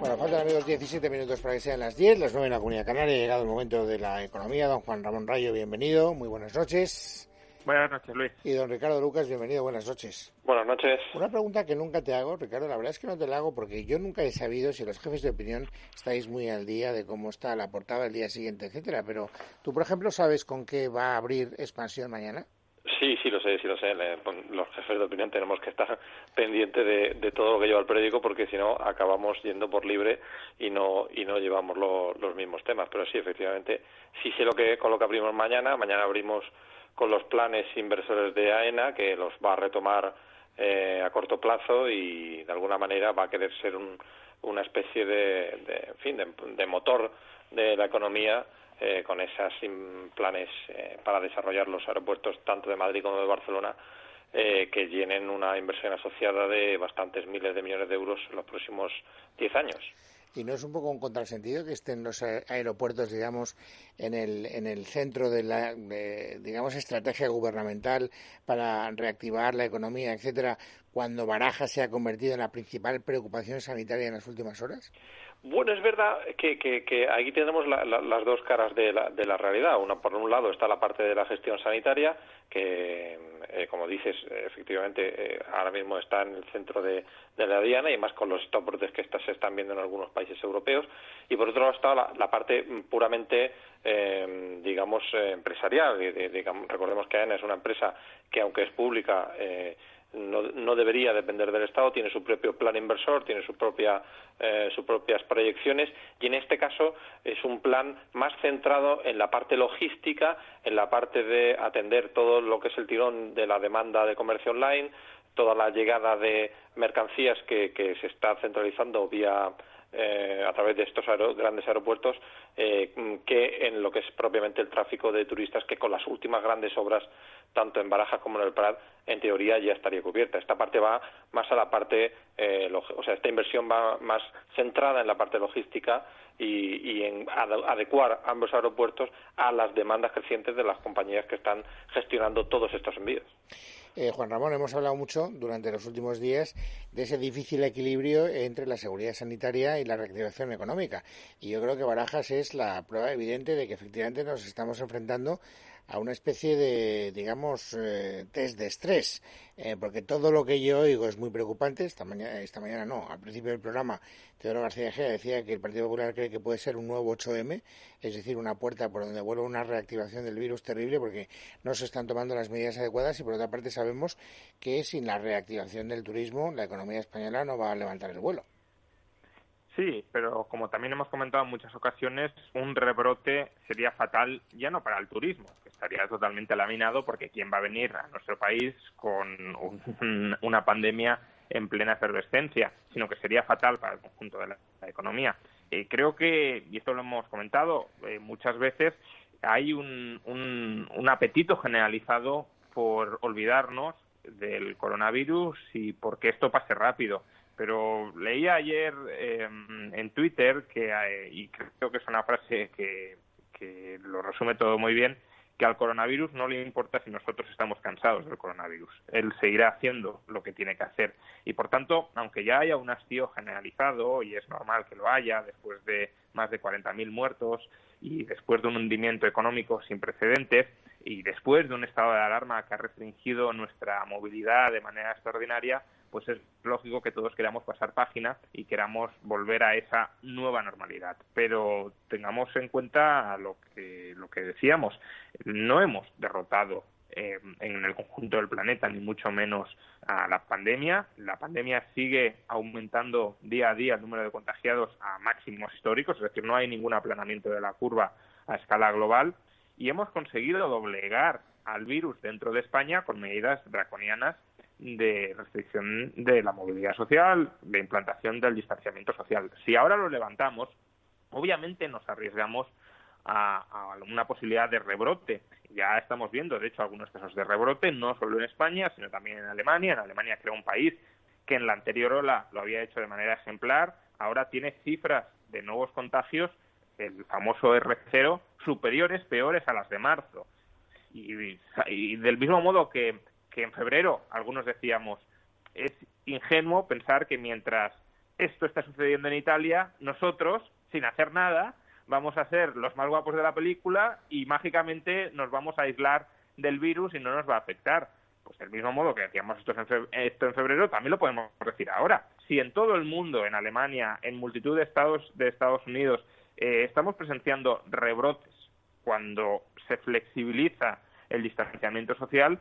Bueno, faltan amigos 17 minutos para que sean las 10, las 9 en la Comunidad Canaria. Ha llegado el momento de la economía. Don Juan Ramón Rayo, bienvenido. Muy buenas noches. Buenas noches, Luis. Y don Ricardo Lucas, bienvenido. Buenas noches. Buenas noches. Una pregunta que nunca te hago, Ricardo. La verdad es que no te la hago porque yo nunca he sabido si los jefes de opinión estáis muy al día de cómo está la portada el día siguiente, etcétera. Pero tú, por ejemplo, ¿sabes con qué va a abrir expansión mañana? Sí, sí lo sé, sí lo sé. Los jefes de opinión tenemos que estar pendientes de, todo lo que lleva el periódico porque si no acabamos yendo por libre y no y no llevamos los mismos temas. Pero sí, efectivamente, sí sé lo que con lo que abrimos mañana. Mañana abrimos con los planes inversores de AENA que los va a retomar eh, a corto plazo y de alguna manera va a querer ser una especie de, de, de motor de la economía eh, con esos planes eh, para desarrollar los aeropuertos tanto de Madrid como de Barcelona eh, que llenen una inversión asociada de bastantes miles de millones de euros en los próximos diez años. ¿Y no es un poco un contrasentido que estén los aeropuertos, digamos, en el, en el centro de la, digamos, estrategia gubernamental para reactivar la economía, etcétera, cuando Baraja se ha convertido en la principal preocupación sanitaria en las últimas horas? Bueno, es verdad que, que, aquí tenemos las dos caras de la, de la realidad. Una, por un lado está la parte de la gestión sanitaria, que, eh, como dices, efectivamente eh, ahora mismo está en el centro de, la diana y más con los stop que se están viendo en algunos países europeos. Y por otro lado está la, parte puramente, eh, digamos, empresarial. recordemos que AENA es una empresa que, aunque es pública, no, no, debería depender del Estado, tiene su propio plan inversor, tiene su propia, eh, sus propias proyecciones y en este caso es un plan más centrado en la parte logística, en la parte de atender todo lo que es el tirón de la demanda de comercio online, toda la llegada de mercancías que, que se está centralizando vía eh, a través de estos grandes aeropuertos eh, que en lo que es propiamente el tráfico de turistas que con las últimas grandes obras tanto en Barajas como en el Prat en teoría ya estaría cubierta. Esta parte va más a la parte, eh, o sea, esta inversión va más centrada en la parte logística y, en adecuar ambos aeropuertos a las demandas crecientes de las compañías que están gestionando todos estos envíos. Eh, Juan Ramón, hemos hablado mucho durante los últimos días de ese difícil equilibrio entre la seguridad sanitaria y la reactivación económica. Y yo creo que Barajas es la prueba evidente de que efectivamente nos estamos enfrentando a una especie de, digamos, eh, test de estrés, eh, porque todo lo que yo oigo es muy preocupante. Esta mañana, esta mañana no, al principio del programa, Teodoro García Gea decía que el Partido Popular cree que puede ser un nuevo 8M, es decir, una puerta por donde vuelva una reactivación del virus terrible, porque no se están tomando las medidas adecuadas y, por otra parte, sabemos que sin la reactivación del turismo, la economía española no va a levantar el vuelo. Sí, pero como también hemos comentado en muchas ocasiones, un rebrote sería fatal ya no para el turismo, que estaría totalmente laminado porque ¿quién va a venir a nuestro país con una pandemia en plena efervescencia? Sino que sería fatal para el conjunto de la, economía. Eh, creo que, y esto lo hemos comentado eh, muchas veces, hay un, un apetito generalizado por olvidarnos del coronavirus y porque esto pase rápido pero leí ayer em, en Twitter que y creo que es una frase que, que lo resume todo muy bien que al coronavirus no le importa si nosotros estamos cansados del coronavirus. Él seguirá haciendo lo que tiene que hacer. Y por tanto, aunque ya haya un hastío generalizado, y es normal que lo haya después de más de 40.000 muertos y después de un hundimiento económico sin precedentes y después de un estado de alarma que ha restringido nuestra movilidad de manera extraordinaria, pues es lógico que todos queramos pasar página y queramos volver a esa nueva normalidad. Pero tengamos en cuenta lo que, lo que decíamos, no hemos derrotado eh, en el conjunto del planeta, ni mucho menos a la pandemia. La pandemia sigue aumentando día a día el número de contagiados a máximos históricos, es decir, no hay ningún aplanamiento de la curva a escala global y hemos conseguido doblegar al virus dentro de España con medidas draconianas de restricción de la movilidad social, de implantación del distanciamiento social. Si ahora lo levantamos, obviamente nos arriesgamos a, una posibilidad de rebrote. Ya estamos viendo, de hecho, algunos casos de rebrote, no solo en España, sino también en Alemania. En Alemania crea un país que en la anterior ola lo había hecho de manera ejemplar, ahora tiene cifras de nuevos contagios, el famoso R0, superiores, peores a las de marzo. y del mismo modo que que en febrero algunos decíamos es ingenuo pensar que mientras esto está sucediendo en Italia, nosotros, sin hacer nada, vamos a ser los más guapos de la película y mágicamente nos vamos a aislar del virus y no nos va a afectar. Pues del mismo modo que hacíamos esto en, febrero, también lo podemos decir ahora. Si en todo el mundo, en Alemania, en multitud de estados de Estados Unidos, eh, estamos presenciando rebrotes cuando se flexibiliza el distanciamiento social,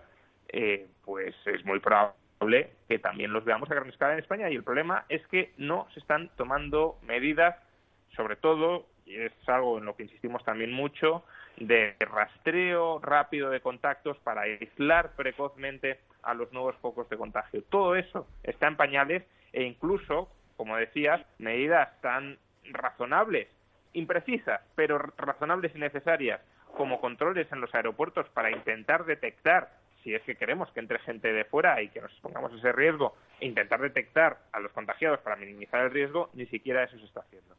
eh, pues es muy probable que también los veamos a gran escala en España. Y el problema es que no se están tomando medidas, sobre todo y es algo en lo que insistimos también mucho, de rastreo rápido de contactos para aislar precozmente a los nuevos focos de contagio. Todo eso está en pañales e incluso, como decías, medidas tan razonables, imprecisas, pero razonables y necesarias, como controles en los aeropuertos para intentar detectar si es que queremos que entre gente de fuera y que nos expongamos a ese riesgo, e intentar detectar a los contagiados para minimizar el riesgo, ni siquiera eso se está haciendo.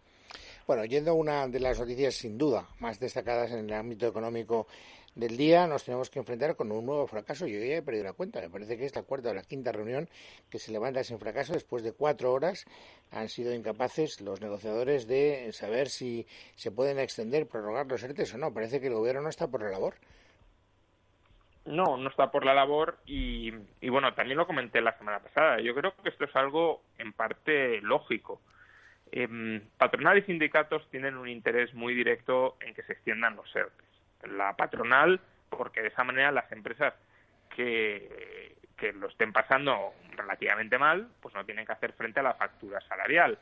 Bueno, yendo a una de las noticias sin duda más destacadas en el ámbito económico del día, nos tenemos que enfrentar con un nuevo fracaso. Yo ya he perdido la cuenta, me parece que es la cuarta o la quinta reunión que se levanta sin fracaso. Después de cuatro horas han sido incapaces los negociadores de saber si se pueden extender, prorrogar los ERTES o no. Parece que el gobierno no está por la labor. No, no está por la labor y, y bueno, también lo comenté la semana pasada. Yo creo que esto es algo en parte lógico. Eh, patronal y sindicatos tienen un interés muy directo en que se extiendan los ERTES. La patronal, porque de esa manera las empresas que, que lo estén pasando relativamente mal, pues no tienen que hacer frente a la factura salarial.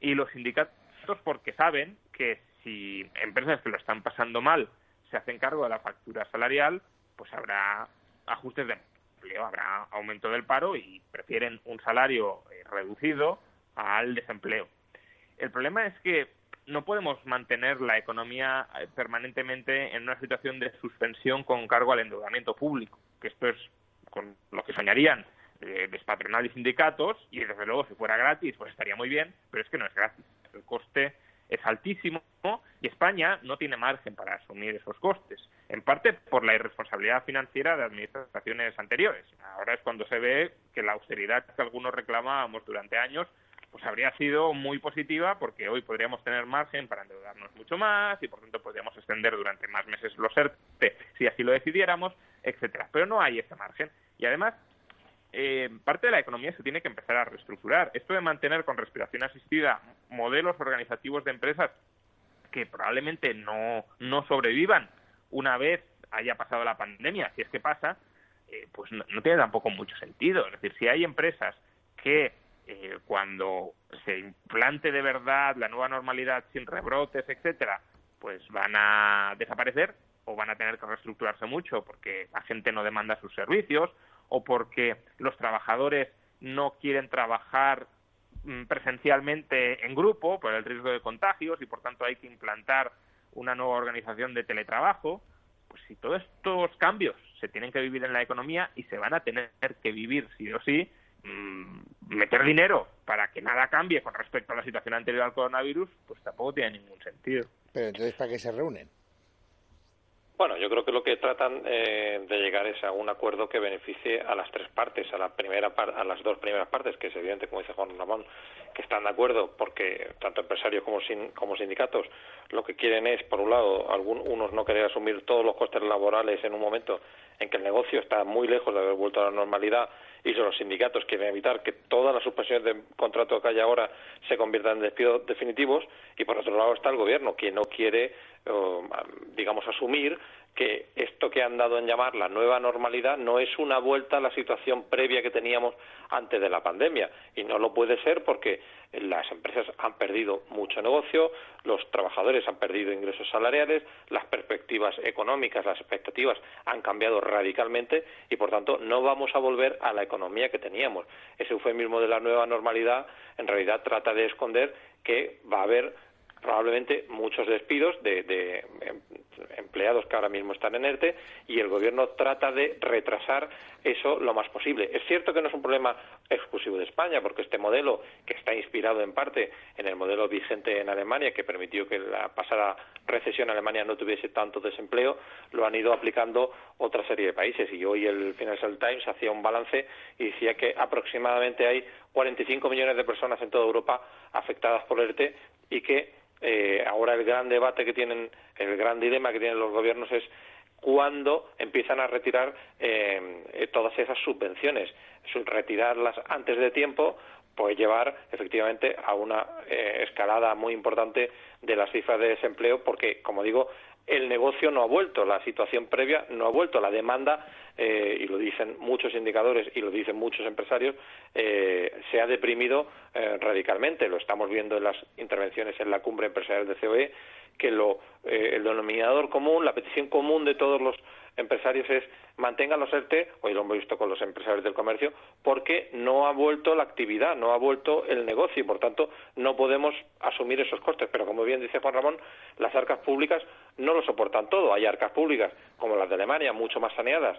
Y los sindicatos, porque saben que si empresas que lo están pasando mal se hacen cargo de la factura salarial, pues habrá ajustes de empleo, habrá aumento del paro y prefieren un salario eh, reducido al desempleo. El problema es que no podemos mantener la economía eh, permanentemente en una situación de suspensión con cargo al endeudamiento público, que esto es con lo que soñarían eh, patronal y sindicatos, y desde luego si fuera gratis pues estaría muy bien, pero es que no es gratis. El coste es altísimo y España no tiene margen para asumir esos costes, en parte por la irresponsabilidad financiera de administraciones anteriores. Ahora es cuando se ve que la austeridad que algunos reclamábamos durante años pues habría sido muy positiva porque hoy podríamos tener margen para endeudarnos mucho más y por tanto podríamos extender durante más meses los ERTE si así lo decidiéramos, etcétera. Pero no hay ese margen y además eh, parte de la economía se tiene que empezar a reestructurar. Esto de mantener con respiración asistida modelos organizativos de empresas que probablemente no, no sobrevivan una vez haya pasado la pandemia, si es que pasa, eh, pues no, no tiene tampoco mucho sentido. Es decir, si hay empresas que eh, cuando se implante de verdad la nueva normalidad sin rebrotes, etcétera, pues van a desaparecer o van a tener que reestructurarse mucho porque la gente no demanda sus servicios o porque los trabajadores no quieren trabajar mm, presencialmente en grupo por el riesgo de contagios y por tanto hay que implantar una nueva organización de teletrabajo, pues si todos estos cambios se tienen que vivir en la economía y se van a tener que vivir sí o sí, Mm, meter dinero para que nada cambie con respecto a la situación anterior al coronavirus, pues tampoco tiene ningún sentido. Pero entonces, ¿para qué se reúnen? Bueno, yo creo que lo que tratan eh, de llegar es a un acuerdo que beneficie a las tres partes, a la primera a las dos primeras partes, que es evidente, como dice Juan Ramón, que están de acuerdo porque tanto empresarios como, sindicatos lo que quieren es, por un lado, unos no querer asumir todos los costes laborales en un momento en que el negocio está muy lejos de haber vuelto a la normalidad y los sindicatos quieren evitar que todas las suspensiones de contrato que hay ahora se conviertan en despidos definitivos y por otro lado está el gobierno que no quiere digamos asumir que esto que han dado en llamar la nueva normalidad no es una vuelta a la situación previa que teníamos antes de la pandemia. Y no lo puede ser porque las empresas han perdido mucho negocio, los trabajadores han perdido ingresos salariales, las perspectivas económicas, las expectativas han cambiado radicalmente y, por tanto, no vamos a volver a la economía que teníamos. Ese eufemismo de la nueva normalidad en realidad trata de esconder que va a haber probablemente muchos despidos de, empleados que ahora mismo están en ERTE y el gobierno trata de retrasar eso lo más posible. Es cierto que no es un problema exclusivo de España, porque este modelo, que está inspirado en parte en el modelo vigente en Alemania, que permitió que la pasada recesión Alemania no tuviese tanto desempleo, lo han ido aplicando otra serie de países. Y hoy el Financial Times hacía un balance y decía que aproximadamente hay 45 millones de personas en toda Europa afectadas por ERTE y que eh, ahora el gran debate que tienen, el gran dilema que tienen los gobiernos es cuándo empiezan a retirar eh, todas esas subvenciones. Retirarlas antes de tiempo puede llevar efectivamente a una eh, escalada muy importante de las cifras de desempleo porque, como digo, el negocio no ha vuelto, la situación previa no ha vuelto, la demanda, eh, y lo dicen muchos indicadores y lo dicen muchos empresarios, eh, se ha deprimido eh, radicalmente. Lo estamos viendo en las intervenciones en la cumbre empresarial de COE, que lo, el denominador común, la petición común de todos los empresarios es mantengan los ERTE, hoy lo hemos visto con los empresarios del comercio, porque no ha vuelto la actividad, no ha vuelto el negocio y por tanto no podemos asumir esos costes. Pero como bien dice Juan Ramón, las arcas públicas no lo soportan todo. Hay arcas públicas como las de Alemania, mucho más saneadas,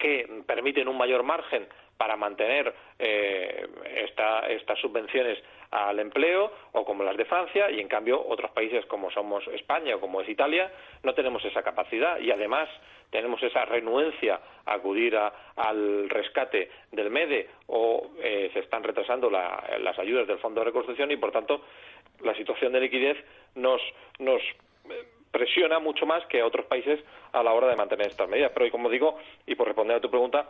que permiten un mayor margen para mantener eh, estas subvenciones al empleo o como las de Francia y en cambio otros países como somos España o como es Italia no tenemos esa capacidad y además tenemos esa renuencia a acudir al rescate del MEDE o eh, se están retrasando las ayudas del Fondo de Reconstrucción y por tanto la situación de liquidez nos, nos eh, presiona mucho más que a otros países a la hora de mantener estas medidas. Pero, como digo, y por responder a tu pregunta,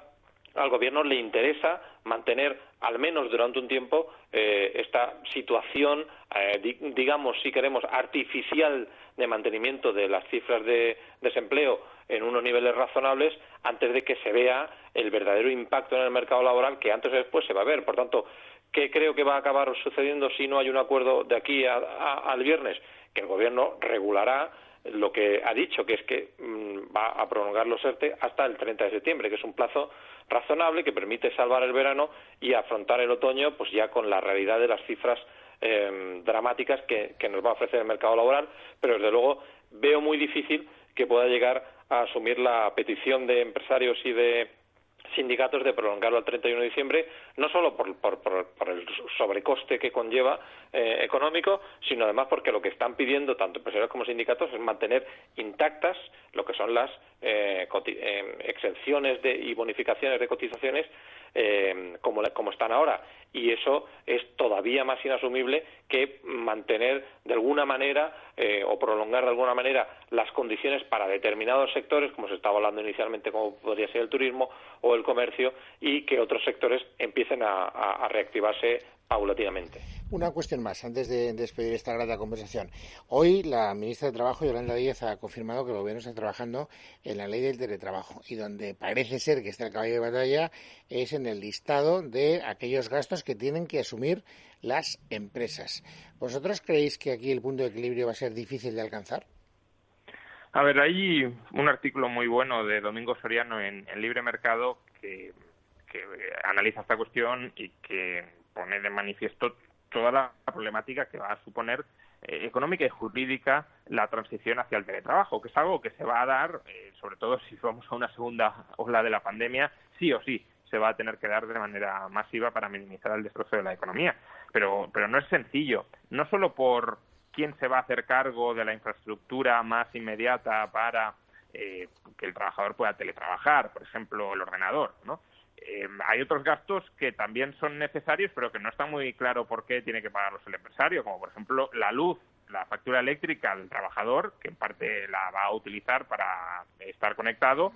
al gobierno le interesa mantener al menos durante un tiempo eh, esta situación, eh, digamos, si queremos, artificial de mantenimiento de las cifras de desempleo en unos niveles razonables antes de que se vea el verdadero impacto en el mercado laboral que antes o después se va a ver. Por tanto, ¿qué creo que va a acabar sucediendo si no hay un acuerdo de aquí al viernes? Que el gobierno regulará lo que ha dicho, que es que mm, va a prolongar los ERTE hasta el 30 de septiembre, que es un plazo razonable que permite salvar el verano y afrontar el otoño pues ya con la realidad de las cifras em, dramáticas que, que nos va a ofrecer el mercado laboral, pero desde luego veo muy difícil que pueda llegar a asumir la petición de empresarios y de sindicatos de prolongarlo al 31 de diciembre, no solo por, el sobrecoste que conlleva eh, económico, sino además porque lo que están pidiendo tanto empresarios como sindicatos es mantener intactas lo que son las eh, eh, exenciones de, y bonificaciones de cotizaciones como, como están ahora. Y eso es todavía más inasumible que mantener de alguna manera o prolongar de alguna manera las condiciones para determinados sectores, como se estaba hablando inicialmente, como podría ser el turismo o el comercio, y que otros sectores empiecen a, reactivarse paulatinamente. Una cuestión más, antes de despedir esta grata conversación. Hoy la ministra de Trabajo, Yolanda Díaz, ha confirmado que el Gobierno está trabajando en la ley del teletrabajo y donde parece ser que está el caballo de batalla es en el listado de aquellos gastos que tienen que asumir las empresas. ¿Vosotros creéis que aquí el punto de equilibrio va a ser difícil de alcanzar? A ver, hay un artículo muy bueno de Domingo Soriano en, Libre Mercado que, analiza esta cuestión y que pone de manifiesto toda la problemática que va a suponer eh, económica y jurídica la transición hacia el teletrabajo, que es algo que se va a dar, eh, sobre todo si vamos a una segunda ola de la pandemia, sí o sí se va a tener que dar de manera masiva para minimizar el destrozo de la economía. Pero, pero no es sencillo, no solo por quién se va a hacer cargo de la infraestructura más inmediata para eh, que el trabajador pueda teletrabajar, por ejemplo, el ordenador, ¿no? Eh, hay otros gastos que también son necesarios, pero que no está muy claro por qué tiene que pagarlos el empresario, como por ejemplo la luz, la factura eléctrica al trabajador, que en parte la va a utilizar para estar conectado,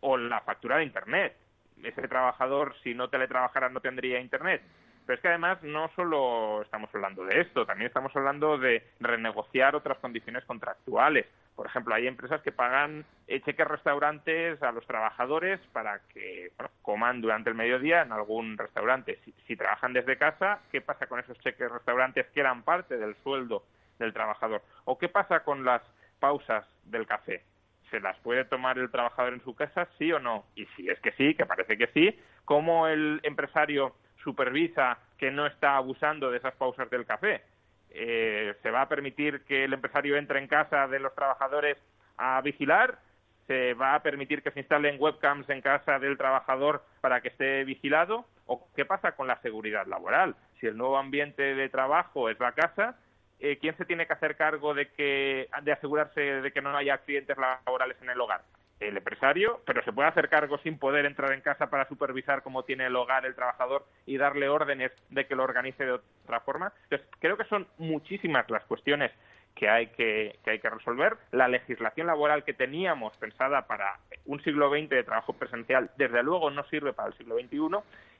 o la factura de Internet. Ese trabajador, si no teletrabajara, no tendría Internet. Pero es que además no solo estamos hablando de esto, también estamos hablando de renegociar otras condiciones contractuales. Por ejemplo, hay empresas que pagan eh, cheques restaurantes a los trabajadores para que coman durante el mediodía en algún restaurante. Si, trabajan desde casa, ¿qué pasa con esos cheques restaurantes que eran parte del sueldo del trabajador? ¿O qué pasa con las pausas del café? ¿Se las puede tomar el trabajador en su casa, sí o no? Y si es que sí, que parece que sí, ¿cómo el empresario supervisa que no está abusando de esas pausas del café. Eh, se va a permitir que el empresario entre en casa de los trabajadores a vigilar, se va a permitir que se instalen webcams en casa del trabajador para que esté vigilado o qué pasa con la seguridad laboral. Si el nuevo ambiente de trabajo es la casa, eh, ¿quién se tiene que hacer cargo de que de asegurarse de que no haya accidentes laborales en el hogar? El empresario, pero se puede hacer cargo sin poder entrar en casa para supervisar cómo tiene el hogar el trabajador y darle órdenes de que lo organice de otra forma. Entonces, creo que son muchísimas las cuestiones que hay que, que hay que resolver. La legislación laboral que teníamos pensada para un siglo XX de trabajo presencial, desde luego no sirve para el siglo XXI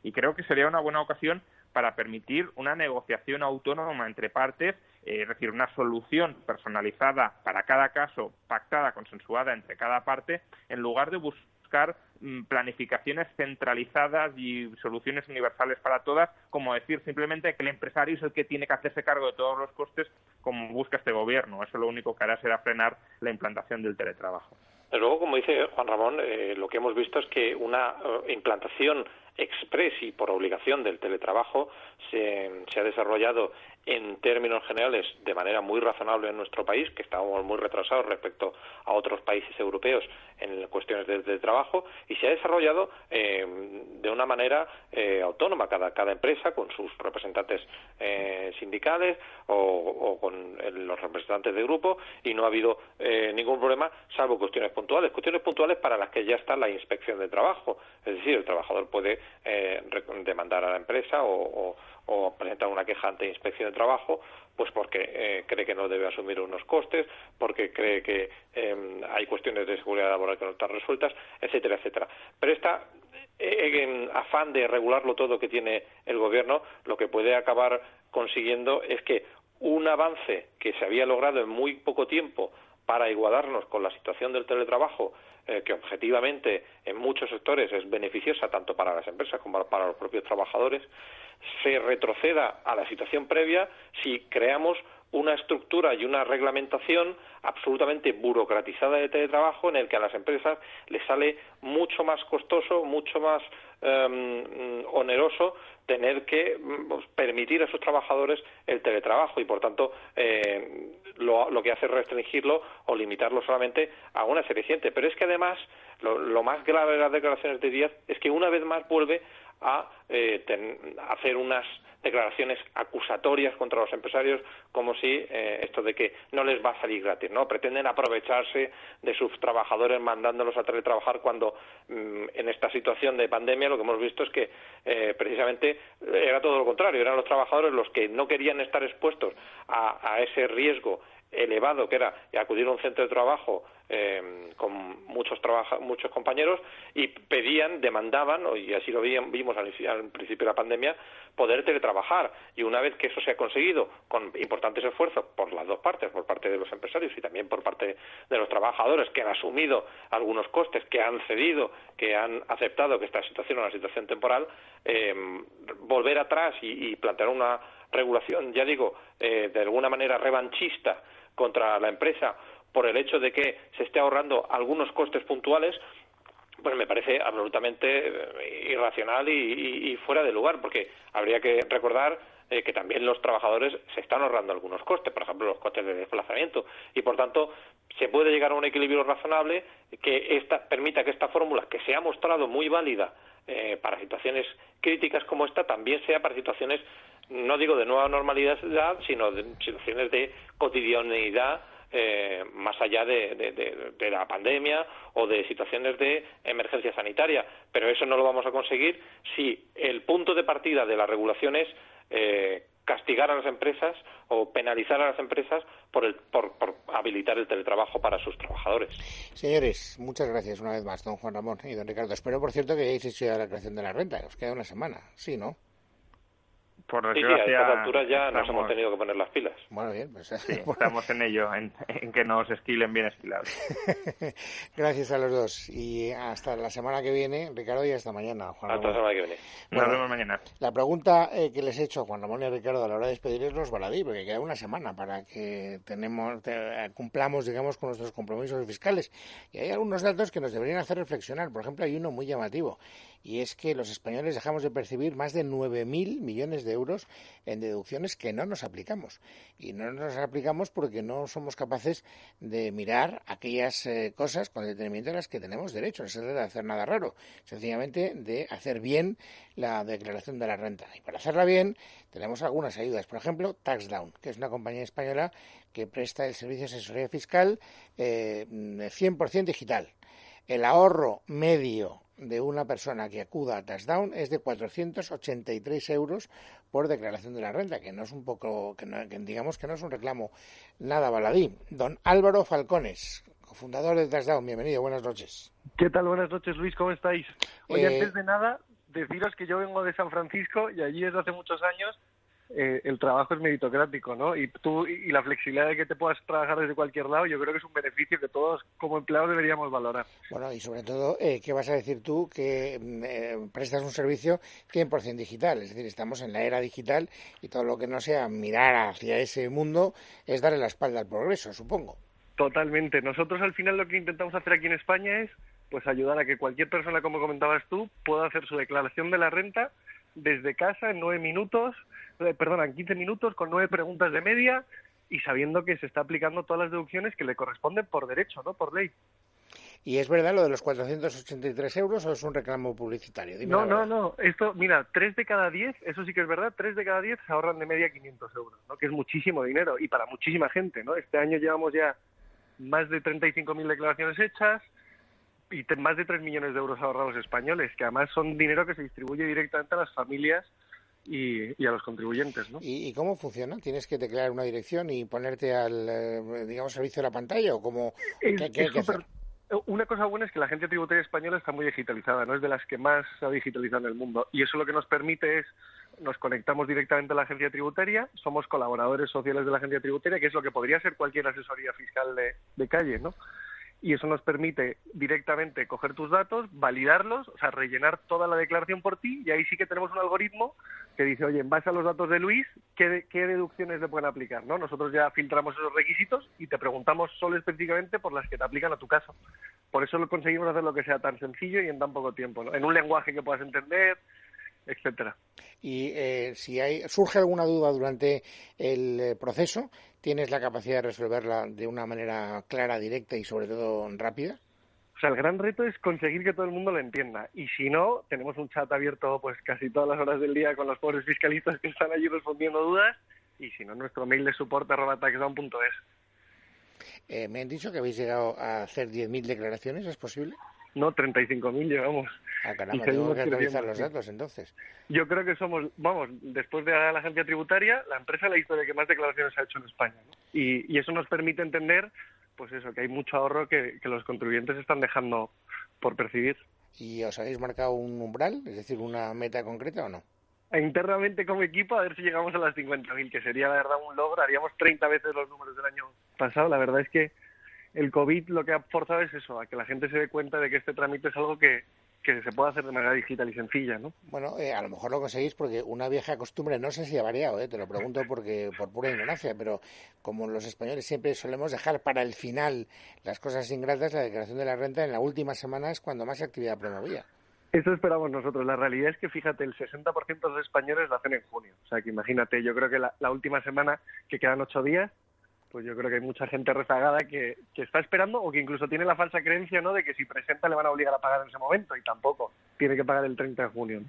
y creo que sería una buena ocasión para permitir una negociación autónoma entre partes, eh, es decir, una solución personalizada para cada caso, pactada, consensuada entre cada parte, en lugar de buscar mm, planificaciones centralizadas y soluciones universales para todas, como decir simplemente que el empresario es el que tiene que hacerse cargo de todos los costes, como busca este gobierno. Eso lo único que hará será frenar la implantación del teletrabajo. Luego, como dice Juan Ramón, eh, lo que hemos visto es que una eh, implantación express y por obligación del teletrabajo se, ha desarrollado en términos generales de manera muy razonable en nuestro país, que estábamos muy retrasados respecto a otros países europeos en cuestiones de, trabajo, y se ha desarrollado eh, de una manera eh, autónoma. Cada, cada empresa con sus representantes eh, sindicales o, con los representantes de grupo y no ha habido ningún problema salvo cuestiones puntuales, cuestiones puntuales para las que ya está la inspección de trabajo, es decir, el trabajador puede demandar a la empresa o o presentar una queja ante inspección de trabajo, pues porque eh, cree que no debe asumir unos costes, porque cree que em, hay cuestiones de seguridad laboral que no están resueltas, etcétera, etcétera. Pero esta eh, afán de regularlo todo que tiene el gobierno, lo que puede acabar consiguiendo es que un avance que se había logrado en muy poco tiempo para igualarnos con la situación del teletrabajo, eh, que objetivamente en muchos sectores es beneficiosa tanto para las empresas como para los propios trabajadores, se retroceda a la situación previa si creamos una estructura y una reglamentación absolutamente burocratizada de teletrabajo en el que a las empresas les sale mucho más costoso, mucho más em, oneroso tener que mm, pues, permitir a sus trabajadores el teletrabajo y por tanto eh, lo, que hace es restringirlo o limitarlo solamente a una gente. Pero es que además lo, lo más grave de las declaraciones de Díaz es que una vez más vuelve a eh, hacer unas declaraciones acusatorias contra los empresarios como si eh, esto de que no les va a salir gratis, ¿no? Pretenden aprovecharse de sus trabajadores mandándolos a teletrabajar cuando mm, en esta situación de pandemia lo que hemos visto es que eh, precisamente era todo lo contrario, eran los trabajadores los que no querían estar expuestos a ese riesgo elevado que era acudir a un centro de trabajo eh, con muchos muchos compañeros y pedían, demandaban, y así lo vimos al, principio de la pandemia, poder teletrabajar. Y una vez que eso se ha conseguido con importantes esfuerzos por las dos partes, por parte de los empresarios y también por parte de los trabajadores que han asumido algunos costes, que han cedido, que han aceptado que esta situación es una situación temporal, eh, volver atrás y, plantear una regulación, ya digo, eh, de alguna manera revanchista contra la empresa por el hecho de que se esté ahorrando algunos costes puntuales, pues me parece absolutamente eh, irracional y, fuera de lugar, porque habría que recordar eh, que también los trabajadores se están ahorrando algunos costes, por ejemplo, los costes de desplazamiento, y por tanto se puede llegar a un equilibrio razonable que esta, permita que esta fórmula, que se ha mostrado muy válida eh, para situaciones críticas como esta, también sea para situaciones no digo de nueva normalidad, sino de situaciones de cotidianidad eh, más allá de, la pandemia o de situaciones de emergencia sanitaria. Pero eso no lo vamos a conseguir si el punto de partida de la regulación es eh, castigar a las empresas o penalizar a las empresas por, el, por, habilitar el teletrabajo para sus trabajadores. Señores, muchas gracias una vez más, don Juan Ramón y don Ricardo. Espero, por cierto, que hayáis hecho la creación de la renta. Os queda una semana, ¿sí, no? Por desgracia. Sí, a estas alturas ya nos hemos tenido que poner las pilas. Bueno, bien, pues. estamos en ello, en, que nos esquilen bien esquilados. Gracias a los dos. Y hasta la semana que viene, Ricardo, y hasta mañana, Juan Hasta la semana que viene. nos vemos mañana. La pregunta eh, que les he hecho a Juan Ramón y a Ricardo a la hora de despedirles los baladí, porque queda una semana para que tenemos, cumplamos, digamos, con nuestros compromisos fiscales. Y hay algunos datos que nos deberían hacer reflexionar. Por ejemplo, hay uno muy llamativo, y es que los españoles dejamos de percibir más de 9.000 millones de euros en deducciones que no nos aplicamos. Y no nos aplicamos porque no somos capaces de mirar aquellas eh, cosas con detenimiento a las que tenemos derecho. No se trata de hacer nada raro, sencillamente de hacer bien la declaración de la renta. Y para hacerla bien tenemos algunas ayudas. Por ejemplo, TaxDown, que es una compañía española que presta el servicio de asesoría fiscal eh, 100% digital. El ahorro medio de una persona que acuda a Touchdown es de 483 euros por declaración de la renta, que no es un poco, que, digamos que no es un reclamo nada baladí. Don Álvaro Falcones, cofundador de Touchdown, bienvenido, buenas noches. ¿Qué tal? Buenas noches, Luis, ¿cómo estáis? Oye, eh, antes de nada, deciros que yo vengo de San Francisco y allí desde hace muchos años eh, el trabajo es meritocrático, ¿no? Y tú y la flexibilidad de que te puedas trabajar desde cualquier lado, yo creo que es un beneficio que todos como empleados deberíamos valorar. Bueno, y sobre todo, eh, ¿qué vas a decir tú que mm, eh, prestas un servicio 100% digital? Es decir, estamos en la era digital y todo lo que no sea mirar hacia ese mundo es darle la espalda al progreso, supongo. Totalmente. Nosotros al final lo que intentamos hacer aquí en España es pues ayudar a que cualquier persona, como comentabas tú, pueda hacer su declaración de la renta desde casa en nueve minutos eh, perdón, en 15 minutos con nueve preguntas de media y sabiendo que se está aplicando todas las deducciones que le corresponden por derecho, no por ley. ¿Y es verdad lo de los 483 euros o es un reclamo publicitario? no, no, no. Esto, mira, tres de cada diez, eso sí que es verdad, tres de cada diez se ahorran de media 500 euros, ¿no? que es muchísimo dinero y para muchísima gente. ¿no? Este año llevamos ya más de 35.000 declaraciones hechas y más de 3 millones de euros ahorrados españoles, que además son dinero que se distribuye directamente a las familias y, a los contribuyentes. ¿no? ¿Y, cómo funciona? ¿Tienes que declarar una dirección y ponerte al, eh, digamos, servicio de la pantalla o cómo? Una cosa buena es que la agencia tributaria española está muy digitalizada, no es de las que más se ha digitalizado en el mundo. Y eso lo que nos permite es, nos conectamos directamente a la agencia tributaria, somos colaboradores sociales de la agencia tributaria, que es lo que podría ser cualquier asesoría fiscal de, de calle, ¿no? Y eso nos permite directamente coger tus datos, validarlos, o sea, rellenar toda la declaración por ti y ahí sí que tenemos un algoritmo que dice, oye, en base a los datos de Luis, ¿qué, qué deducciones le pueden aplicar? ¿no? Nosotros ya filtramos esos requisitos y te preguntamos solo específicamente por las que te aplican a tu caso. Por eso lo conseguimos hacer lo que sea tan sencillo y en tan poco tiempo, ¿no? en un lenguaje que puedas entender, etcétera. Y eh, si hay, surge alguna duda durante el eh, proceso, ¿tienes la capacidad de resolverla de una manera clara, directa y sobre todo rápida? O sea, el gran reto es conseguir que todo el mundo lo entienda. Y si no, tenemos un chat abierto pues casi todas las horas del día con los pobres fiscalistas que están allí respondiendo dudas. Y si no, nuestro mail de soporte arroba eh, me han dicho que habéis llegado a hacer 10.000 declaraciones, ¿es posible? No, 35.000 llevamos. Ah, caramba, tengo que actualizar los datos entonces. Yo creo que somos, vamos, después de la agencia tributaria, la empresa la historia que más declaraciones ha hecho en España. Y, y, eso nos permite entender, pues eso, que hay mucho ahorro que, que los contribuyentes están dejando por percibir. ¿Y os habéis marcado un umbral, es decir, una meta concreta o no? Internamente como equipo, a ver si llegamos a las 50.000, que sería la verdad un logro. Haríamos 30 veces los números del año pasado. La verdad es que el COVID lo que ha forzado es eso, a que la gente se dé cuenta de que este trámite es algo que, se puede hacer de manera digital y sencilla, ¿no? Bueno, eh, a lo mejor lo conseguís porque una vieja costumbre, no sé si ha variado, eh, te lo pregunto porque por pura ignorancia, pero como los españoles siempre solemos dejar para el final las cosas ingratas, la declaración de la renta en la última semana es cuando más actividad promovía. Eso esperamos nosotros. La realidad es que, fíjate, el 60% de los españoles lo hacen en junio. O sea, que imagínate, yo creo que la última semana, que quedan ocho días, pues yo creo que hay mucha gente rezagada que, que, está esperando o que incluso tiene la falsa creencia ¿no? de que si presenta le van a obligar a pagar en ese momento y tampoco tiene que pagar el 30 de junio.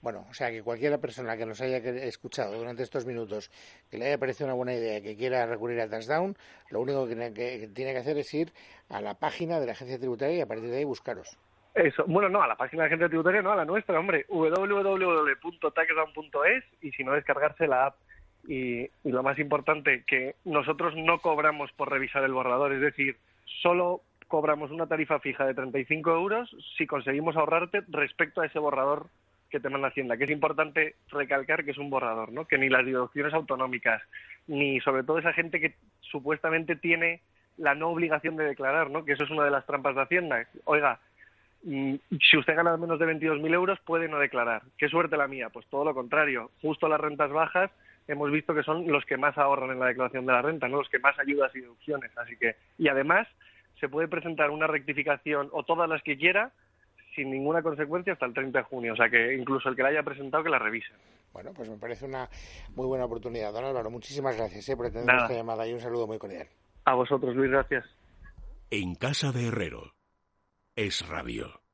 Bueno, o sea que cualquier persona que nos haya escuchado durante estos minutos que le haya parecido una buena idea que quiera recurrir a Touchdown, lo único que, tiene que hacer es ir a la página de la agencia tributaria y a partir de ahí buscaros. Eso, bueno, no, a la página de la agencia tributaria, no, a la nuestra, hombre, www.taxdown.es y si no, descargarse la app y, lo más importante, que nosotros no cobramos por revisar el borrador, es decir, solo cobramos una tarifa fija de 35 euros si conseguimos ahorrarte respecto a ese borrador que te manda Hacienda, que es importante recalcar que es un borrador, ¿no? que ni las deducciones autonómicas, ni sobre todo esa gente que supuestamente tiene la no obligación de declarar, ¿no? que eso es una de las trampas de Hacienda. Oiga, mm, si usted gana menos de 22.000 euros puede no declarar. ¿Qué suerte la mía? Pues todo lo contrario. Justo las rentas bajas hemos visto que son los que más ahorran en la declaración de la renta, no los que más ayudas y deducciones. Así que, y además, se puede presentar una rectificación o todas las que quiera sin ninguna consecuencia hasta el 30 de junio. O sea que incluso el que la haya presentado que la revise. Bueno, pues me parece una muy buena oportunidad. Don Álvaro, muchísimas gracias eh, por atender esta llamada y un saludo muy cordial. A vosotros, Luis, gracias. En casa de Herrero. Es radio.